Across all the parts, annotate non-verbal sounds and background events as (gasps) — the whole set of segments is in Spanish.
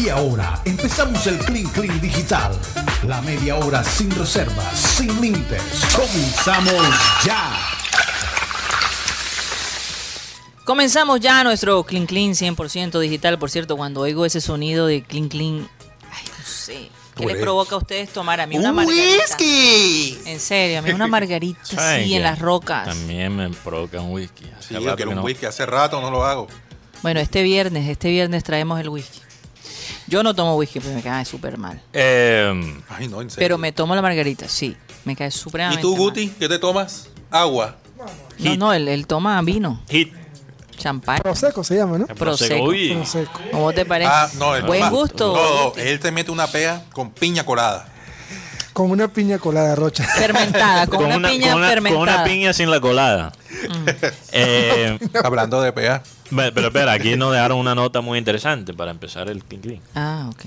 Y ahora empezamos el Clean Clean Digital. La media hora sin reservas, sin límites. Comenzamos ya. Comenzamos ya nuestro Clean Clean 100% digital. Por cierto, cuando oigo ese sonido de Clean Clean, ay, no sé. ¿Qué les provoca a ustedes tomar? A mí una margarita. whisky! En serio, a mí una margarita ¿Saben así en las rocas. También me provoca un whisky. Hace Sí, yo rato quiero que un no. whisky. Hace rato no lo hago. Bueno, este viernes, este viernes traemos el whisky. Yo no tomo whisky porque me cae súper mal. Eh, Ay, no, en serio. Pero me tomo la margarita, sí. Me cae ¿Y supremamente tú, mal. Guti? ¿Qué te tomas? Agua. No, no, él, él toma vino, hit. champán, Prosecco se llama, ¿no? prosecco. Uy. Prosecco. ¿Cómo te parece? Ah, no, el Buen gusto. No, no, él te mete una pea con piña colada. Con una piña colada, Rocha. Fermentada, con, una, piña con una- fermentada. con una piña sin la colada. Eh, Hablando de pea. Pero espera, aquí nos dejaron una nota muy interesante para empezar el Clean Clean. Ah, ok.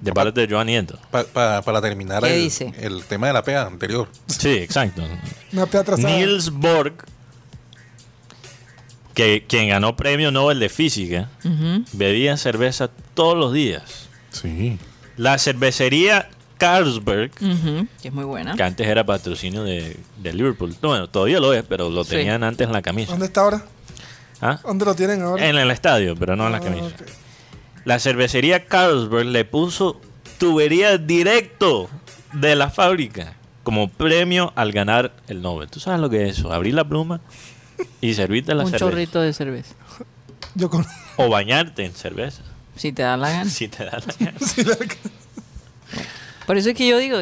De parte de Joan Nieto. pa- pa- para terminar ¿Qué el, dice? el tema de la pea anterior. Sí, exacto. Una pea atrasada. Niels Borg, que, quien ganó premio Nobel de Física, bebía cerveza todos los días. Sí. La cervecería Carlsberg, Que es muy buena. que antes era patrocinio de, de Liverpool. Bueno, todavía lo es, pero lo Sí. tenían antes en la camisa. ¿Dónde está ahora? ¿Ah? ¿Dónde lo tienen ahora? En el estadio, pero no en la Ah, camisa. La cervecería Carlsberg le puso tubería directo de la fábrica como premio al ganar el Nobel. ¿Tú sabes lo que es eso? Abrir la pluma y servirte la Un cerveza. chorrito de cerveza. Yo con... O bañarte en cerveza. Si te da la gana. Si te da la (laughs) gana. La- Por eso es que yo digo.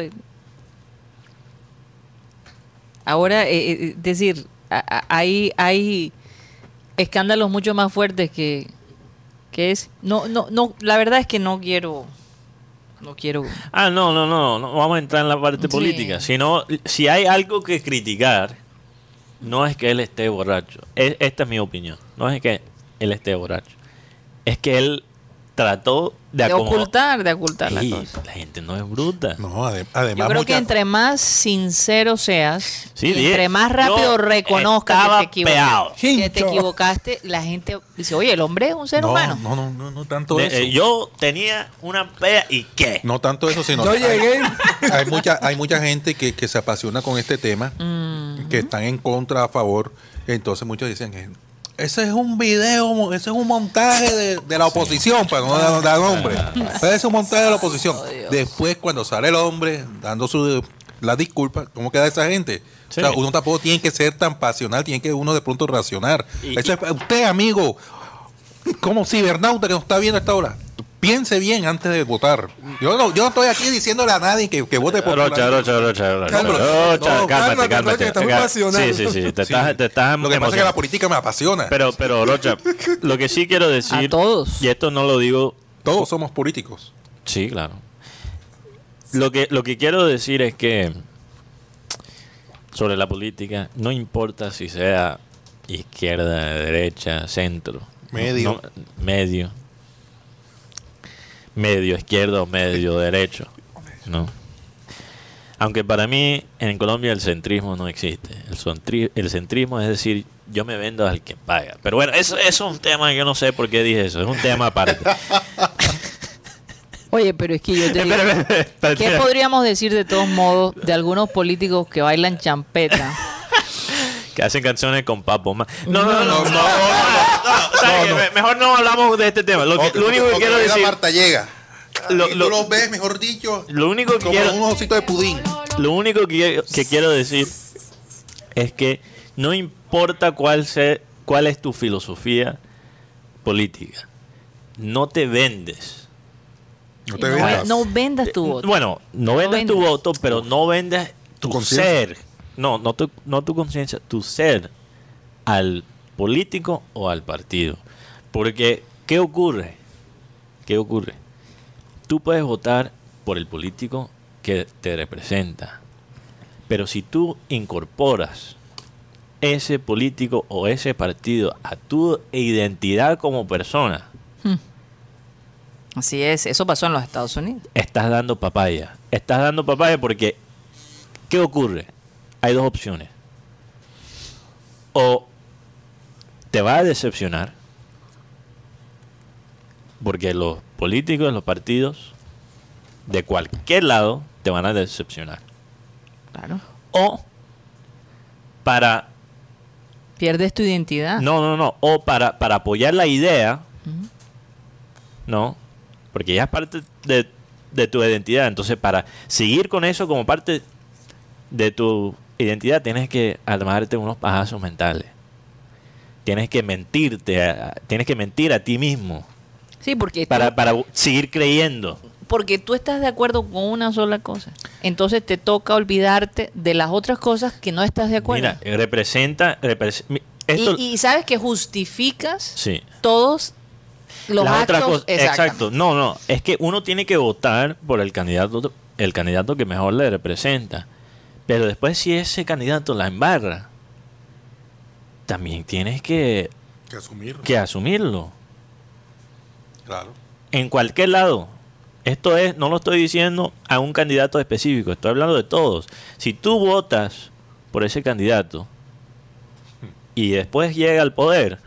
Ahora, eh, eh, es decir, a- a- hay, hay escándalos mucho más fuertes que, que es. No, no, no, la verdad es que no quiero. No quiero. Ah, no, no, no, no vamos a entrar en la parte Sí. política. Sino, si hay algo que criticar, no es que él esté borracho. Es- esta es mi opinión. No es que él esté borracho. Es que él trató de, De ocultar, de ocultar las Sí, cosas. la gente no es bruta. No, ade- además. Yo creo que entre más sincero seas, Sí, y dije, entre más rápido reconozcas que te, equivocaste, que te equivocaste, la gente dice, oye, el hombre es un ser no, humano. no, no, no, no tanto De- eso. eh, yo tenía una pea y qué. No tanto eso, sino Yo hay- llegué. Hay, mucha, hay mucha gente que, que se apasiona con este tema, Mm. que están en contra, a favor. Entonces muchos dicen que ese es un video, ese es un montaje de, de la oposición, para no dar, dar nombre. Ese es un montaje de la oposición. Oh. Después, cuando sale el hombre dando su la disculpa, ¿cómo queda esa gente? Sí. O sea, uno tampoco tiene que ser tan pasional, tiene que uno de pronto racionar. Y- Eso es- usted, amigo, como cibernauta que nos está viendo a esta hora, piense bien antes de votar. Yo no, yo no estoy aquí diciéndole a nadie que, que vote por Rocha. Rocha, Rocha, Rocha. Cálmate. Rocha, cálmate, cálmate, estás muy pasional. Sí, sí, sí. Te Sí. estás, te estás Lo que pasa es que la política me apasiona. Pero, pero, Rocha, (laughs) lo que sí quiero decir. A todos. Y esto no lo digo. Todos somos políticos. Sí, claro. Lo que, lo que quiero decir es que. Sobre la política, no importa si sea izquierda, derecha, centro. Medio. no- medio. Medio izquierdo, medio derecho. ¿no? Aunque para mí en Colombia el centrismo no existe. El, centri- el centrismo es decir, yo me vendo al que paga. Pero bueno, eso, eso es un tema que yo no sé por qué dije eso. Es un tema aparte. Oye, pero es que yo te digo, ¿qué podríamos decir de todos modos de algunos políticos que bailan champeta? Que hacen canciones con Papo no, no, no. no, no, no, no, Mejor no hablamos de este tema. Lo, que- lo único que quiero la decir. Marta llega. Lo- lo- tú los ves, mejor dicho, Lo único que como quiero. un osito de pudín. Lo único que, quiero- que quiero decir es que no importa cuál, sea, cuál es tu filosofía política, no te vendes. No te no, vendas. no vendas tu voto. Bueno, no vendas tu voto, pero no vendas Tu tu, ser. No, no tu, no tu conciencia, tu ser al político o al partido. Porque, ¿qué ocurre? ¿Qué ocurre? Tú puedes votar por el político que te representa. Pero si tú incorporas ese político o ese partido a tu identidad como persona, Así es, eso pasó en los Estados Unidos. estás dando papaya. Estás dando papaya porque, ¿qué ocurre? Hay dos opciones. O te va a decepcionar, Porque los políticos, los partidos, de cualquier lado, te van a decepcionar. Claro. O para Pierdes tu identidad. No, no, no. O para, para apoyar la idea. ¿no? Porque ya es parte de, de tu identidad. Entonces, para seguir con eso como parte de tu identidad, tienes que armarte unos pajazos mentales. Tienes que mentirte, tienes que mentir a ti mismo Sí, porque, para, tú, para seguir creyendo. porque tú estás de acuerdo con una sola cosa. Entonces te toca olvidarte de las otras cosas que no estás de acuerdo. Mira, representa... repres- esto, y, y sabes que justificas sí. todos los Las otras actos. cosas- Exacto. No, no. Es que uno tiene que votar por el candidato, el candidato que mejor le representa. Pero después si ese candidato la embarra, también tienes que, Que asumir. que asumirlo. Claro. En cualquier lado. Esto es, no lo estoy diciendo a un candidato específico, estoy hablando de todos. Si tú votas por ese candidato y después llega al poder,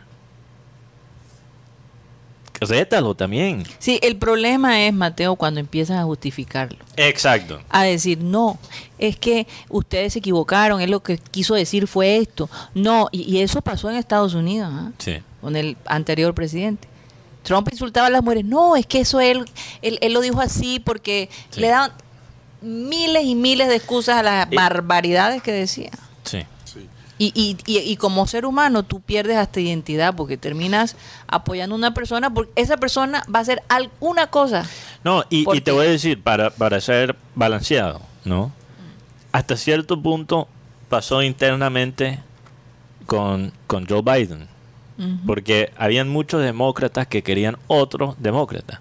rétalo también. Sí, el problema es, Mateo, cuando empiezan a justificarlo. Exacto. A decir, no, es que ustedes se equivocaron, él lo que quiso decir fue esto. No, y, y eso pasó en Estados Unidos, ¿ah? Sí. con el anterior presidente. Trump insultaba a las mujeres. No, es que eso él, él, él lo dijo así porque Sí. le daban miles y miles de excusas a las Y- barbaridades que decía. Sí. Y, y, y, y como ser humano tú pierdes hasta identidad porque terminas apoyando a una persona porque esa persona va a hacer alguna cosa. No, y, ¿Por y te voy a decir, para, para ser balanceado, ¿no? Hasta cierto punto pasó internamente con, con Joe Biden, porque habían muchos demócratas que querían otro demócrata.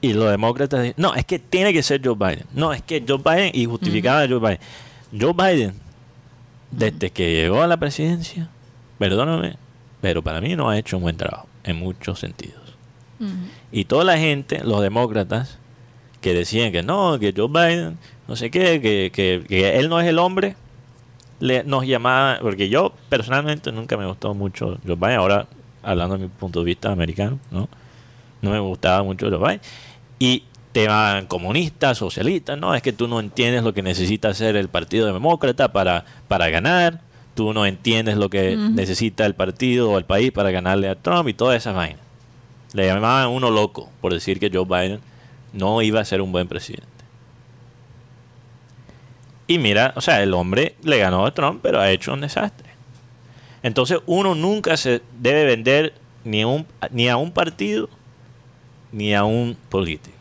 Y los demócratas no, es que tiene que ser Joe Biden. No, es que Joe Biden, y justificaban a Joe Biden. Joe Biden, desde que llegó a la presidencia, perdóname, pero para mí no ha hecho un buen trabajo, en muchos sentidos. Y toda la gente, los demócratas, que decían que no, que Joe Biden, no sé qué, que, que- que él no es el hombre, le, nos llamaban, porque yo personalmente nunca me gustó mucho Joe Biden, ahora hablando de mi punto de vista americano, ¿no? No me gustaba mucho Joe Biden. Y te llaman comunista, socialista, no, es que tú no entiendes lo que necesita hacer el Partido Demócrata para, para ganar, tú no entiendes lo que necesita el partido o el país para ganarle a Trump y todas esas vainas. Le llamaban uno loco por decir que Joe Biden no iba a ser un buen presidente. Y mira, o sea, el hombre le ganó a Trump, pero ha hecho un desastre. Entonces uno nunca se debe vender ni a un, ni a un partido ni a un político.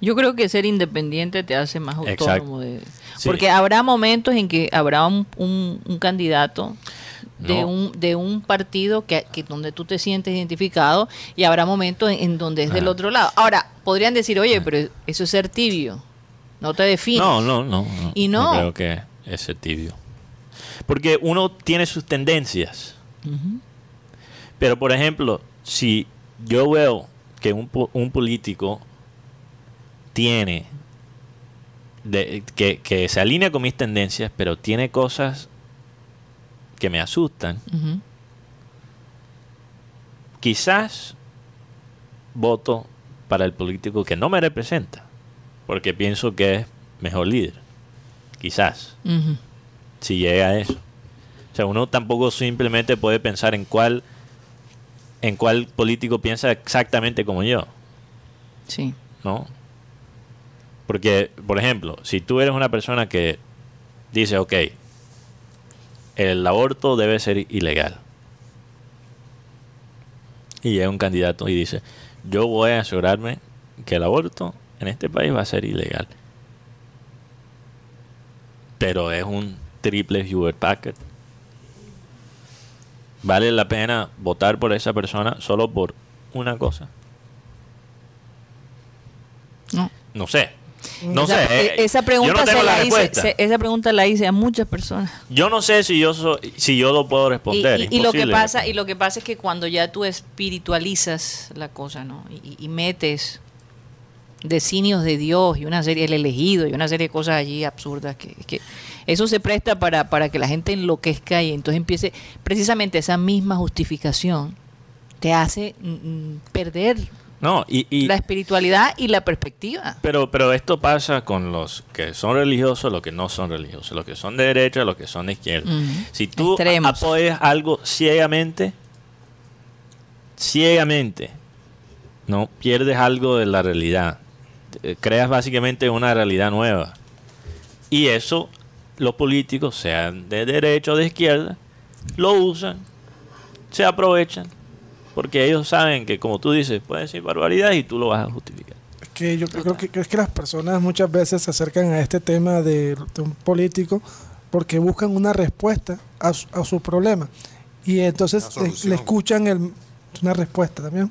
Yo creo que ser independiente te hace más autónomo. de- Sí. Porque habrá momentos en que habrá un, un- un candidato de, No. un, de un partido que, que donde tú te sientes identificado y habrá momentos en, en donde es del otro lado. Ahora, podrían decir, oye, pero eso es ser tibio. No te defines. No, no, no, no. Y no. creo que es ser tibio. Porque uno tiene sus tendencias. Pero, por ejemplo, si yo veo que un, un político tiene, de- que, que se alinea con mis tendencias, pero tiene cosas que me asustan, quizás voto para el político que no me representa, porque pienso que es mejor líder. Quizás, si llega a eso. O sea, uno tampoco simplemente puede pensar en cuál en cuál político piensa exactamente como yo, Sí. ¿no? Porque, por ejemplo, si tú eres una persona que dice, ok, el aborto debe ser ilegal. Y llega un candidato y dice, yo voy a asegurarme que el aborto en este país va a ser ilegal. Pero es un triple Hewlett Packard. ¿Vale la pena votar por esa persona solo por una cosa? No. No sé. No esa, sé. eh, e- esa yo pregunta no tengo se la hice, se- esa pregunta la hice a muchas personas. Yo no sé si yo soy, si yo lo puedo responder. y- y lo que pasa y lo que pasa es que cuando ya tú espiritualizas la cosa, ¿no? Y, y metes designios de Dios y una serie el elegido y una serie de cosas allí absurdas que, que eso se presta para, para que la gente enloquezca y entonces empiece precisamente esa misma justificación te hace mm, mm, perder No, y, y- La espiritualidad y la perspectiva. pero, pero esto pasa con los que son religiosos, los que no son religiosos, los que son de derecha, los que son de izquierda. Si tú Extremos. apoyas algo ciegamente, ciegamente, no pierdes algo de la realidad. Eh, Creas básicamente una realidad nueva. Y eso los políticos, sean de derecha o de izquierda, lo usan, se aprovechan, porque ellos saben que, como tú dices, pueden decir barbaridades y tú lo vas a justificar. Es que yo creo que, que es que las personas muchas veces se acercan a este tema de, de un político porque buscan una respuesta a su, a su problema. Y entonces le, escuchan el, una respuesta también.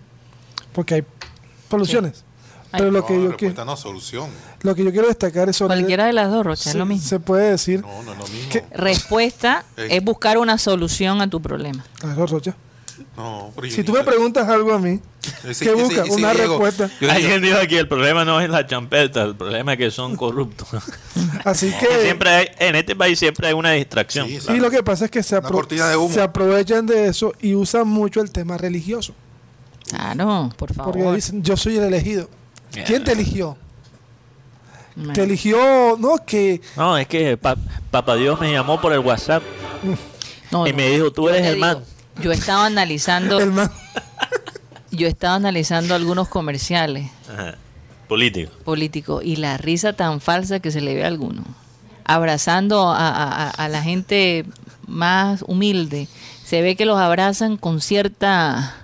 Porque hay soluciones. Pero lo que, yo, respuesta que- no, solución. lo que yo quiero destacar es sobre... Cualquiera de las dos, Rocha, es se, lo mismo. se puede decir... No, no es lo mismo. ¿Qué? Respuesta (laughs) Ey. es buscar una solución a tu problema. Claro, Rocha. No, pero Si tú me preguntas algo a mí, sí, ¿qué buscas? una Diego. respuesta. Yo Alguien dijo aquí, el problema no es la champeta, el problema es que son corruptos. (laughs) Así Que que... siempre hay, en este país siempre hay una distracción. Sí, Y lo que pasa es que se, apro- de se aprovechan de eso y usan mucho el tema religioso. Claro, por Porque favor. dicen, yo soy el elegido. ¿Quién te eligió? Man. Te eligió, no, que No, es que pa- Papá Dios me llamó por el WhatsApp No, y no. me dijo, tú eres el digo, man. Yo estaba analizando, el man... yo estaba analizando algunos comerciales Ajá. Político. políticos y la risa tan falsa que se le ve a alguno. Abrazando a, a- a- a la gente más humilde. Se ve que los abrazan con cierta...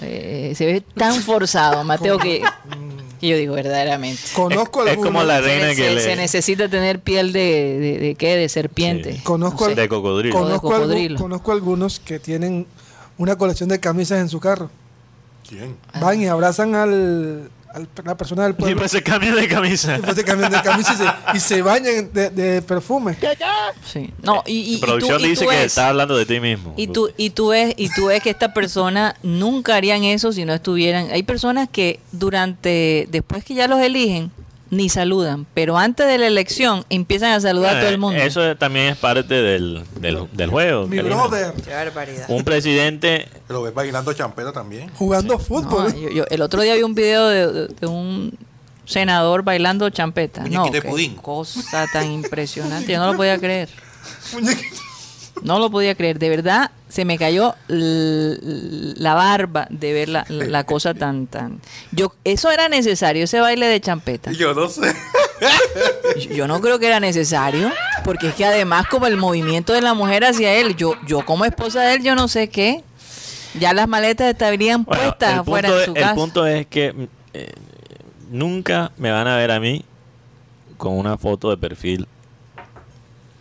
eh, se ve tan forzado, Mateo, que, (laughs) que yo digo verdaderamente. Conozco Es algunos, como la reina que se- le... se necesita tener piel de, de, de qué, de serpiente. Sí. Conozco, No sé. de cocodrilo. Con- conozco, de cocodrilo. conozco algunos que tienen una colección de camisas en su carro. ¿Quién? Van y abrazan al, al- la persona del pueblo. Siempre se cambia de camisa. Después se cambian de camisa y se, y se bañan de, de perfume. Sí. No, y, y- y tú- Producción y tú dice que está hablando de ti mismo. Y tú, y tú ves, y tú ves que esta persona nunca harían eso si no estuvieran. Hay personas que durante, después que ya los eligen, ni saludan, pero antes de la elección empiezan a saludar a todo el mundo. Eso también es parte del, del, del juego. Mi Karina. brother, Qué barbaridad. Un presidente Lo ves bailando champeta también. jugando No, fútbol. yo- yo- el otro día vi un video de, de- de un senador bailando champeta. No, Muñequito de qué pudín. cosa tan impresionante. Yo no lo podía creer. (laughs) Muñequito. No lo podía creer. De verdad, se me cayó la barba de ver la, la cosa tan, tan. Yo, eso era necesario, ese baile de champeta. Yo no sé. Yo- Yo no creo que era necesario, porque es que además como el movimiento de la mujer hacia él, yo, yo como esposa de él, yo no sé qué. Ya las maletas estarían Bueno, puestas el afuera punto de es- su el casa. punto es que eh, nunca me van a ver a mí con una foto de perfil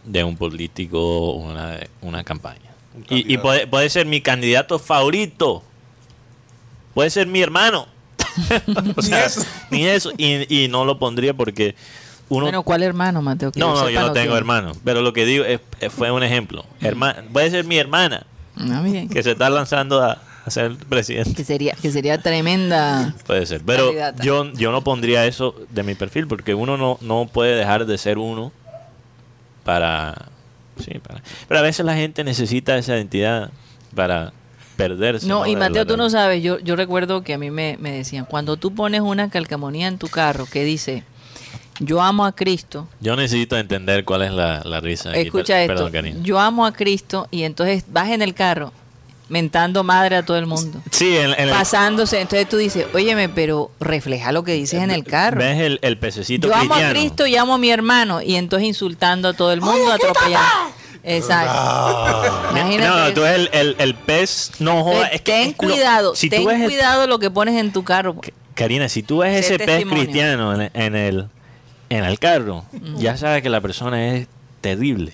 de un político o una, una campaña. Un Y, y puede, puede ser mi candidato favorito. Puede ser mi hermano. (laughs) O Ni eso. Ni eso. Y, y no lo pondría porque uno... Bueno, ¿cuál hermano, Mateo? Que no, no, yo no tengo hermano. Pero lo que digo es, eh, fue un ejemplo. Herma- puede ser mi hermana Ah, bien. que se está lanzando a, a ser presidente. Que sería, que sería tremenda. Puede ser, pero Candidata. yo, yo no pondría eso de mi perfil porque uno no, no puede dejar de ser uno para, sí, para... Pero a veces la gente necesita esa identidad para perderse. No, y Mateo, tú no sabes, yo, yo recuerdo que a mí me, me decían, cuando tú pones una calcamonía en tu carro que dice, yo amo a Cristo, Yo necesito entender cuál es la, la risa. escucha esto, Perdón, yo amo a Cristo y entonces vas en el carro mentando madre a todo el mundo. Sí, en, en el- Pasándose, entonces tú dices, óyeme, pero refleja lo que dices en el carro. ves el, el pececito Yo amo a. Cristo y amo a mi hermano y entonces insultando a todo el mundo, atropellando. Exacto. Imagínate. No, eso. tú ves el, el, el pez, no joda, Ten- es que ten es lo- cuidado, si tú ten ves el- cuidado lo que pones en tu carro. Karina, si tú ves ese pez cristiano en, en el en el carro, ya sabes que la persona es terrible.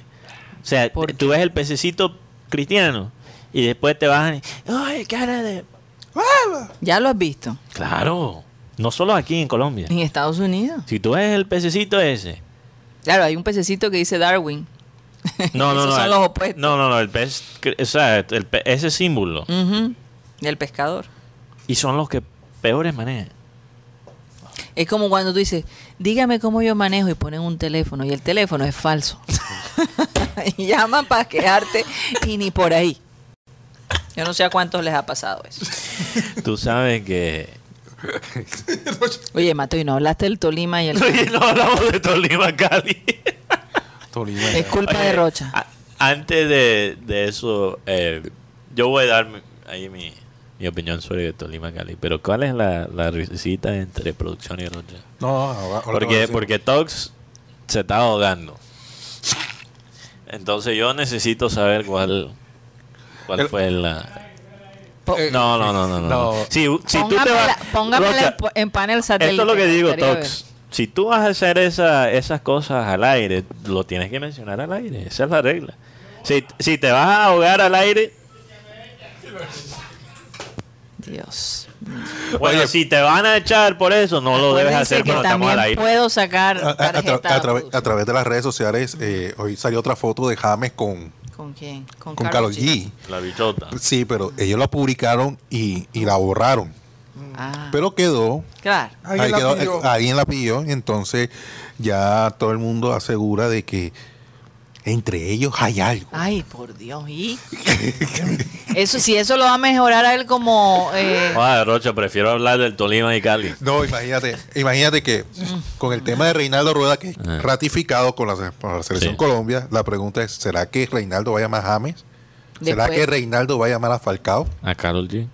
O sea, ¿Por tú ves el pececito cristiano y después te bajan y, ¡ay, cara de... Ya lo has visto Claro, no solo aquí en Colombia. en Estados Unidos. Si tú ves el pececito ese, Claro, hay un pececito que dice Darwin. no, no, (laughs) Esos no, son el- los opuestos. no, no, no, el pez, o sea, el pe- ese símbolo Ujú, Del pescador. y son los que peores manejan. Es como cuando tú dices, dígame cómo yo manejo y ponen un teléfono y el teléfono es falso. (laughs) y llaman para quejarte y ni por ahí. Yo no sé a cuántos les ha pasado eso. (laughs) Tú sabes que (laughs) Oye, Mato, y no hablaste del Tolima y el... (laughs) Oye, no hablamos de Tolima, Cali. Tolima. Es culpa de Rocha. a- antes de, de eso, eh, yo voy a dar mi- ahí mi, mi opinión sobre Tolima, Cali. Pero ¿cuál es la, la risita entre producción y Rocha? No, a Porque, porque Tox se está ahogando. Entonces yo necesito saber cuál, cuál El- fue la... Eh, No, no, no, no. no. no. Si, si tú te vas... póngamela Rocha, en panel satélite. esto es lo que digo, Tox. Si tú vas a hacer esa, esas cosas al aire, lo tienes que mencionar al aire. Esa es la regla. Si, si te vas a ahogar al aire. Dios. bueno, si te van a echar por eso, no lo debes hacer cuando estamos al también aire. puedo sacar A, a- tra- a través de las redes sociales, eh, hoy salió otra foto de James con, ¿Con quién? Con, Karol G. La bichota. Sí, pero ellos la publicaron y, y la borraron. Ah, Pero quedó, claro. Alguien ahí la quedó, pidió. eh, alguien la entonces ya todo el mundo asegura de que entre ellos hay algo. Ay, por Dios. ¿Y? (laughs) eso, si eso lo va a mejorar a él como... eh, Rocha, prefiero hablar del Tolima y Cali. No, imagínate, imagínate que con el tema de Reinaldo Rueda, que es Ah. ratificado con la, se- con la selección Sí. Colombia, la pregunta es, ¿será que Reinaldo va a llamar a James? ¿Será Después- que Reinaldo va a llamar a Falcao? A Carol G.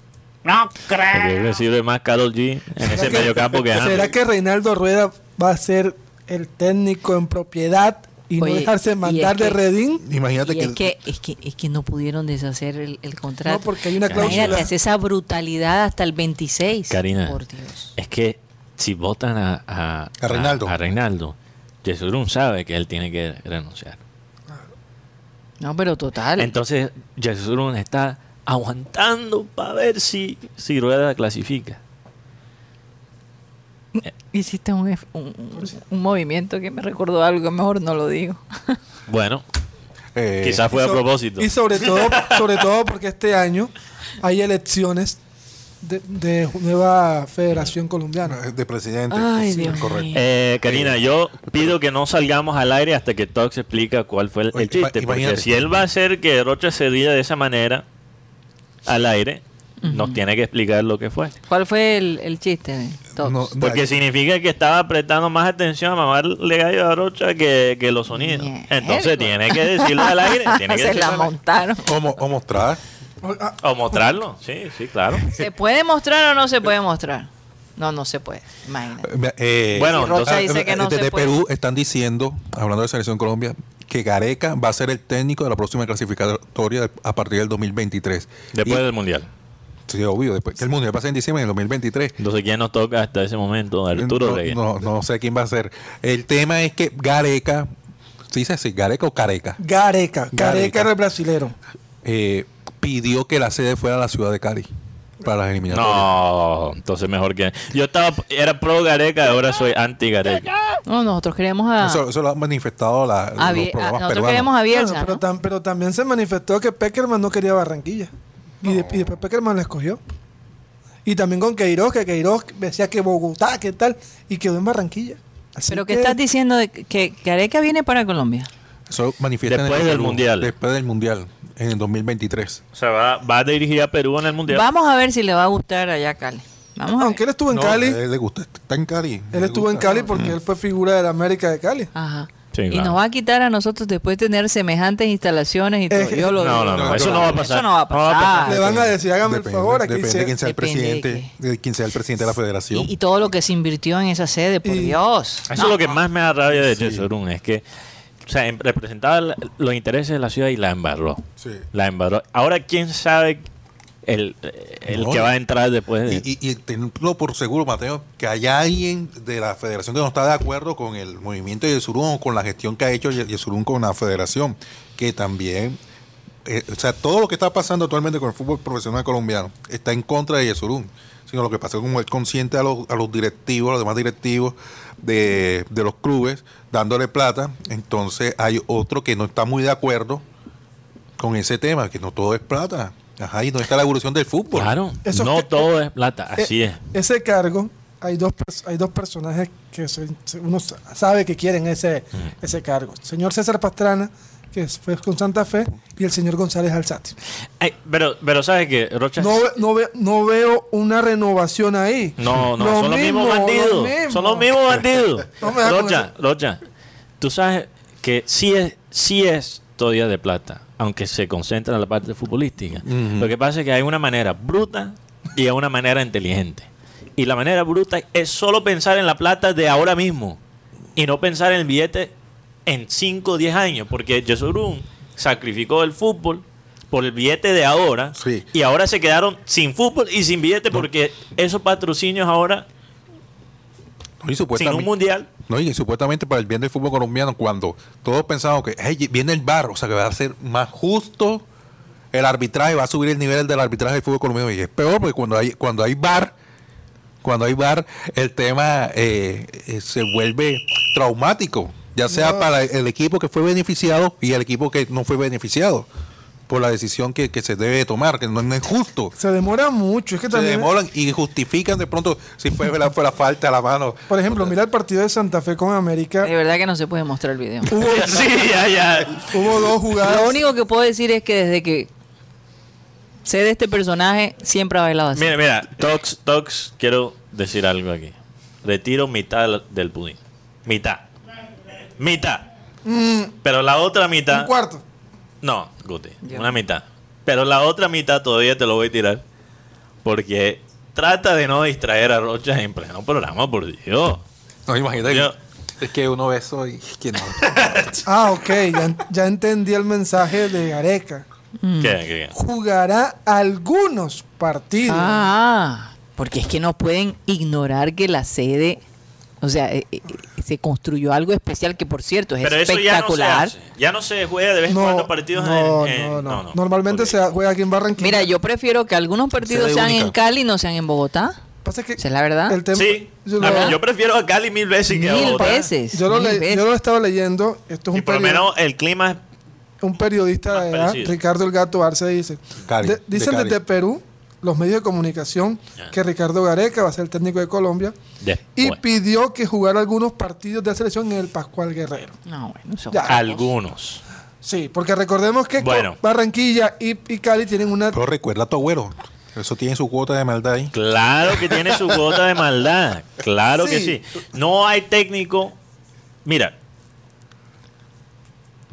No creo. Le sirve más Carol G en ese ¿Será que- mediocampo que ¿Será que Reinaldo Rueda va a ser el técnico en propiedad y Oye, no dejarse mandar de que- Redín? Imagínate y que, es que, es, que, es que no pudieron deshacer el, el contrato. No, porque hay una Imagínate, cláusula. hace esa brutalidad hasta el 26. Karina. Por Dios. Es que si votan a, a, A Reinaldo. A, Reinaldo, sabe que él tiene que renunciar. No, pero total. Entonces, Yesurún está aguantando para ver si, si Rueda clasifica. (laughs) Hiciste un, un, movimiento que me recordó algo, mejor no lo digo. (laughs) Bueno, eh, quizás fue a propósito. Y sobre todo, (laughs) sobre todo porque este año hay elecciones de, de nueva Federación Colombiana. de presidente. Ay, sí, Dios correcto. mío. Eh, Karina, yo pido que no salgamos al aire hasta que Tox explica cuál fue el, chiste. Porque si él va a hacer que Rocha se ría de esa manera al aire, nos tiene que explicar lo que fue. ¿Cuál fue el, el chiste de todos? No, Porque no, significa que estaba prestando más atención a mamarle gallo a Rocha que, que los sonidos. Mierda. Entonces tiene que decirlo al aire. (laughs) Tiene que Se la montaron. o, mo- o mostrar. Ah, O mostrarlo. Sí, sí, claro. ¿Se puede mostrar o no se puede mostrar? No, no se puede. Imagínate. Eh, Bueno, Si Rocha entonces- dice que no desde se puede. Perú están diciendo, hablando de selección Colombia, que Gareca va a ser el técnico de la próxima clasificatoria de- a partir del 2023. Después Y- del mundial. Sí, obvio, después que el mundial pasa en diciembre del 2023. Entonces, ¿quién nos toca hasta ese momento? Arturo no, Reyes. no, no sé quién va a ser. El tema es que Gareca, ¿se dice así? ¿Gareca o Careca? Gareca. Gareca Gareca. era el brasilero. Eh, pidió que la sede fuera la ciudad de Cali para las eliminatorias. No, entonces mejor que. Yo estaba, era pro Gareca, ahora soy anti Gareca. No, nosotros queremos a, Eso, eso lo han manifestado la, a los Bie- a- programas nosotros peruanos. queremos a Bueno, Bielsa, pero, ¿no? tam- pero también se manifestó que Peckerman no quería Barranquilla. Y, de- y después Peckerman la escogió. Y también con Queiroz, que Queiroz decía que Bogotá, que tal, y quedó en Barranquilla. Así Pero que que estás diciendo de que Gareca viene para Colombia. Eso manifiestan en Después el del Perú, Mundial. Después del Mundial, en el 2023. O sea, va, va a dirigir a Perú en el mundial. Vamos a ver si le va a gustar allá a Cali. Vamos a Aunque él ver. estuvo en No, Cali, a él le gusta, está en Cali. él estuvo en. Cali porque él fue figura de la América de Cali. Ajá. Sí, y claro. nos va a quitar a nosotros después de tener semejantes instalaciones y todo. Eh, Yo lo No, no, digo. no, eso no va a pasar. Eso no va a pasar. Le van a decir, hágame el favor, aquí Depende se- de quién sea el de presidente, de quién sea el presidente de la federación. Y, y todo lo que se invirtió en esa sede, por Y- Dios. Eso No, es lo que más me da rabia de Chesurún, es que o sea, representaba los intereses de la ciudad y la embarró. Sí. La embarró. Ahora, ¿quién sabe el, el que va a entrar después de Y, y, tenlo por seguro, Mateo, que haya alguien de la federación que no está de acuerdo con el movimiento de Yesurún o con la gestión que ha hecho Ye- Yesurún con la federación, que también, eh, o sea, todo lo que está pasando actualmente con el fútbol profesional colombiano está en contra de Yesurún, sino lo que pasa es como él consciente a los, a los directivos, a los demás directivos de, de los clubes, dándole plata, entonces hay otro que no está muy de acuerdo con ese tema, que no todo es plata. Ajá, y no está la evolución del fútbol. Claro, Eso no que- todo es plata, así Eh, es. Ese cargo, hay dos, hay dos personajes que se- uno sa- sabe que quieren ese, ese cargo. Señor César Pastrana que fue con Santa Fe, y el señor González Alzate. Ay, pero, pero ¿sabes qué, Rocha? No, no, ve- no veo una renovación ahí. No, no, Lo son los mismo, mismos bandidos. lo mismo. Son los mismos bandidos. (laughs) No Rocha, Rocha, tú sabes que sí es, sí es todavía de plata, aunque se concentra en la parte futbolística. Lo que pasa es que hay una manera bruta y hay una manera inteligente. Y la manera bruta es solo pensar en la plata de ahora mismo y no pensar en el billete en 5 o 10 años, porque Yesurún sacrificó el fútbol por el billete de ahora Sí. y ahora se quedaron sin fútbol y sin billete porque esos patrocinios ahora y sin un mundial no, y supuestamente para el bien del fútbol colombiano, cuando todos pensaban que "Hey, viene el bar, o sea que va a ser más justo el arbitraje, va a subir el nivel del arbitraje del fútbol colombiano. Y es peor porque cuando hay, cuando hay bar, cuando hay bar, el tema eh, eh, se vuelve traumático, ya sea No. para el equipo que fue beneficiado y el equipo que no fue beneficiado por la decisión que, que se debe tomar, que no, no es justo. Se demora mucho. Es que Se también. demoran y justifican de pronto si fue la, fue la falta a la mano. Por ejemplo, mira el partido de Santa Fe con América. De verdad que no se puede mostrar el video. Hubo, (laughs) sí ya ya hubo dos jugadas. Lo único que puedo decir es que desde que sé de este personaje, siempre ha bailado así. mira mira Tox Tox quiero decir algo aquí retiro mitad del- pudín mitad mitad pero la otra mitad Mm, Un cuarto. No, Guti, una mitad. Pero la otra mitad todavía te lo voy a tirar. Porque trata de no distraer a Rocha en pleno programa, por Dios. No, imagínate. Yo- es que uno ve eso y que no. (laughs) Ah, ok. Ya, ya entendí el mensaje de Gareca. Mm. ¿Qué, qué, qué? Jugará algunos partidos. Ah, porque es que no pueden ignorar que la sede, o sea, eh, eh, se construyó algo especial que por cierto es Pero eso ya no se espectacular. hace. Ya no se juega de vez en cuando partidos no, en, en- no, no. no, no. Normalmente se juega aquí en Barranquilla. Mira, yo prefiero que algunos partidos sean en. Cali y no sean en Bogotá. Pasa que es la verdad. el tema- Sí, yo, lo, prefiero a Cali mil veces que a Mil Bogotá. veces. yo lo mil le- veces. yo lo estaba leyendo. Esto es Y un, por lo menos el clima es un periodista de allá, parecido. Ricardo El Gato Arce, dice. Cali, de- de dicen Cali. desde Perú, los medios de comunicación, Ya. que Ricardo Gareca va a ser el técnico de Colombia. Y pidió que jugara algunos partidos de selección en el Pascual Guerrero. No, bueno, eso- Ya. Algunos. Sí, porque recordemos que Bueno. Barranquilla y, y Cali tienen una... Pero recuerda a tu agüero. Eso tiene su cuota de maldad ahí. Claro que tiene su cuota de maldad. Claro que sí. No hay técnico. Mira,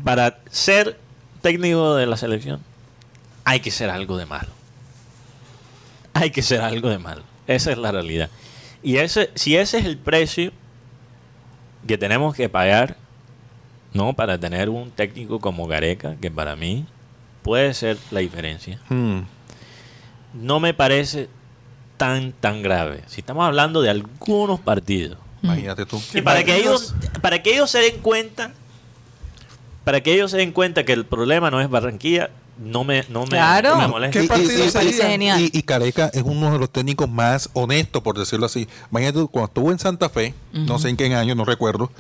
para ser técnico de la selección hay que ser algo de malo. (laughs) Hay que ser algo de malo. Esa es la realidad. Y ese, si ese es el precio que tenemos que pagar, no, para tener un técnico como Gareca, que para mí puede ser la diferencia Hmm. no me parece tan tan grave. Si estamos hablando de algunos partidos. Imagínate tú. Y para que ellos para que ellos se den cuenta para que ellos se den cuenta que el problema no es Barranquilla, no me no me, Claro. me molesta. ¿Qué Y- y- partido y- parece sería? genial. Y, y Careca es uno de los técnicos más honestos, por decirlo así. Imagínate, cuando estuvo en Santa Fe, no sé en qué año, no recuerdo.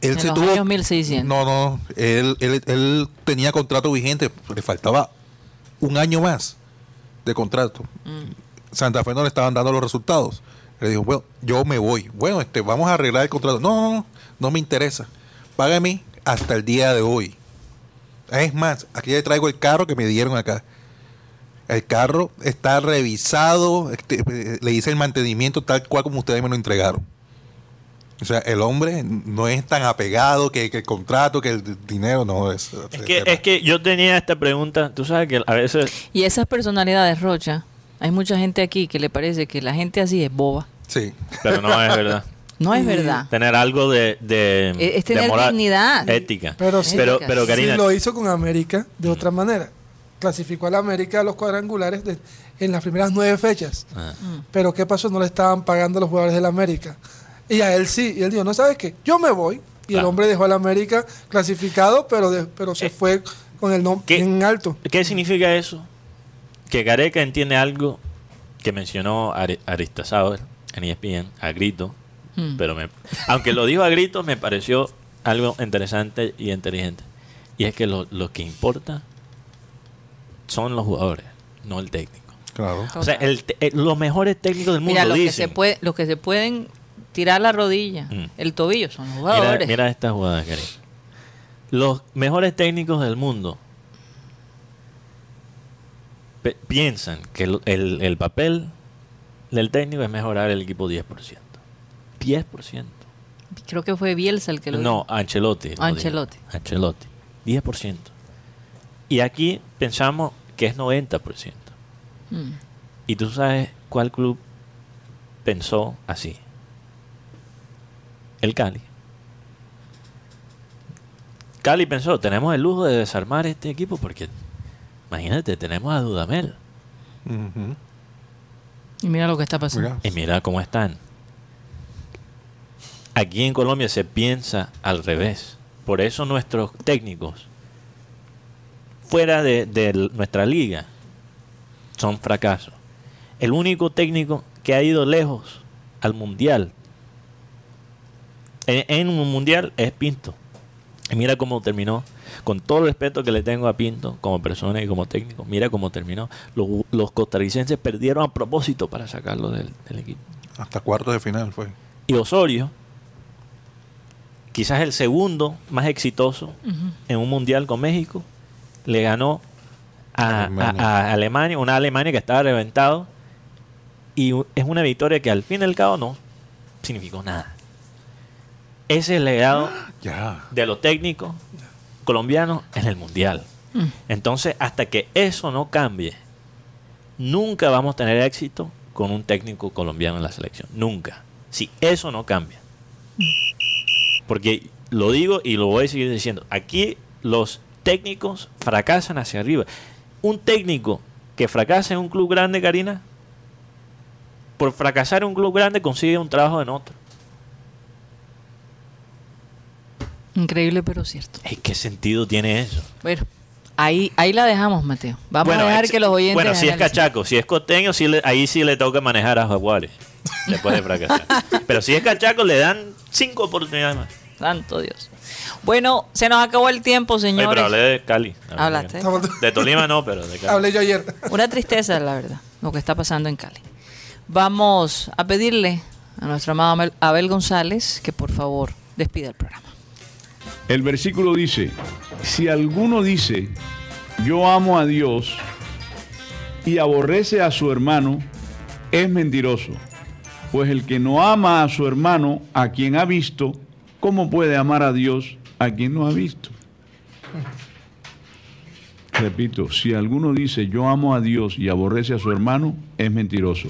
Él En se los tuvo. años 1600. No, no. Él, él, él tenía contrato vigente, le faltaba un año más de contrato. Santa Fe no le estaban dando los resultados. Le dijo, bueno, yo me voy. Bueno, este, vamos a arreglar el contrato. No, no, no, no me interesa. Págame hasta el día de hoy. Es más, aquí le traigo el carro que me dieron acá. El carro está revisado, este, le hice el mantenimiento tal cual como ustedes me lo entregaron. O sea, el hombre no es tan apegado que, que el contrato, que el dinero, no es. Es que es que yo tenía esta pregunta, tú sabes que a veces Y esas personalidades, Rocha, hay mucha gente aquí que le parece que la gente así es boba. Sí. pero no es verdad. (laughs) No es verdad. Tener algo de, de, Es- de tener dignidad. ética. Pero sí. pero, pero Karina, Sí, lo hizo con América de otra manera. Clasificó a la América a los cuadrangulares de- en las primeras nueve fechas. Ah. Pero ¿qué pasó? No le estaban pagando a los jugadores de la América. Y a él sí. Y él dijo, no sabes qué, yo me voy. Y el hombre dejó a la América clasificado, pero, de- pero se Eh, fue con el nombre ¿qué? bien alto. ¿Qué significa eso? Que Gareca entiende algo que mencionó Ari- Arista Sauer en ESPN a grito, Mm. pero me, aunque lo dijo a grito, me pareció algo interesante y inteligente. Y es que lo, lo que importa son los jugadores, no el técnico. Claro. O sea, el eh, los mejores técnicos del mundo Mira, los que, se puede, los que se pueden tirar la rodilla, Mm. el tobillo, son los Mira, jugadores. mira esta jugada, Karina. Los mejores técnicos del mundo piensan que el, el- el papel del técnico es mejorar el equipo 10%. 10%. Creo que fue Bielsa el que lo No, Ancelotti. lo dijo. Ancelotti. Ancelotti. 10%. Y aquí pensamos que es 90%. dijo. Mm. ¿Y tú sabes cuál club pensó así? El Cali. Cali pensó, tenemos el lujo de desarmar este equipo porque, imagínate, tenemos a Dudamel. Y mira lo que está pasando. Mira. Y mira cómo están. Aquí en Colombia se piensa al revés. Por eso nuestros técnicos, fuera de, nuestra liga, son fracasos. El único técnico que ha ido lejos al mundial, en, en un mundial, es Pinto. Y mira cómo terminó. Con todo el respeto que le tengo a Pinto como persona y como técnico, mira cómo terminó. Los, los costarricenses perdieron a propósito para sacarlo del, del equipo. Hasta cuartos de final fue. Y Osorio, quizás el segundo más exitoso en un mundial con México, le ganó a Alemania. a- a Alemania, una Alemania que estaba reventado. Y es una victoria que al fin y al cabo no significó nada. Ese es el legado (gasps) Ya. de los técnicos colombianos en el mundial. Mm. Entonces, hasta que eso no cambie, nunca vamos a tener éxito con un técnico colombiano en la selección. Nunca. Si eso no cambia. Porque lo digo y lo voy a seguir diciendo. Aquí los técnicos fracasan hacia arriba. Un técnico que fracasa en un club grande, Karina, por fracasar en un club grande consigue un trabajo en otro. Increíble, pero cierto. ¿Qué sentido tiene eso? Bueno, ahí, ahí la dejamos, Mateo. Vamos a dejar que los oyentes. Bueno, si es cachaco, si es costeño, sí le- ahí sí le toca manejar a Jaguares. Después de (laughs) fracasar. Pero si es cachaco, le dan cinco oportunidades más. Santo Dios. Bueno, se nos acabó el tiempo, Oye, señores. pero hablé de Cali. Hablaste. De Tolima no, pero de Cali. Hablé yo ayer. Una tristeza, la verdad, lo que está pasando en Cali. Vamos a pedirle a nuestro amado Abel- Abel González que por favor despida el programa. El versículo dice, si alguno dice, yo amo a Dios y aborrece a su hermano, es mentiroso. Pues el que no ama a su hermano, a quien ha visto, ¿cómo puede amar a Dios a quien no ha visto? Repito, si alguno dice, yo amo a Dios y aborrece a su hermano, es mentiroso.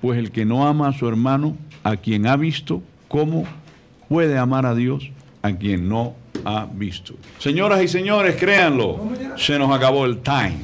Pues el que no ama a su hermano, a quien ha visto, ¿cómo puede amar a Dios a quien no ha visto? Señoras y señores, créanlo, se nos acabó el time.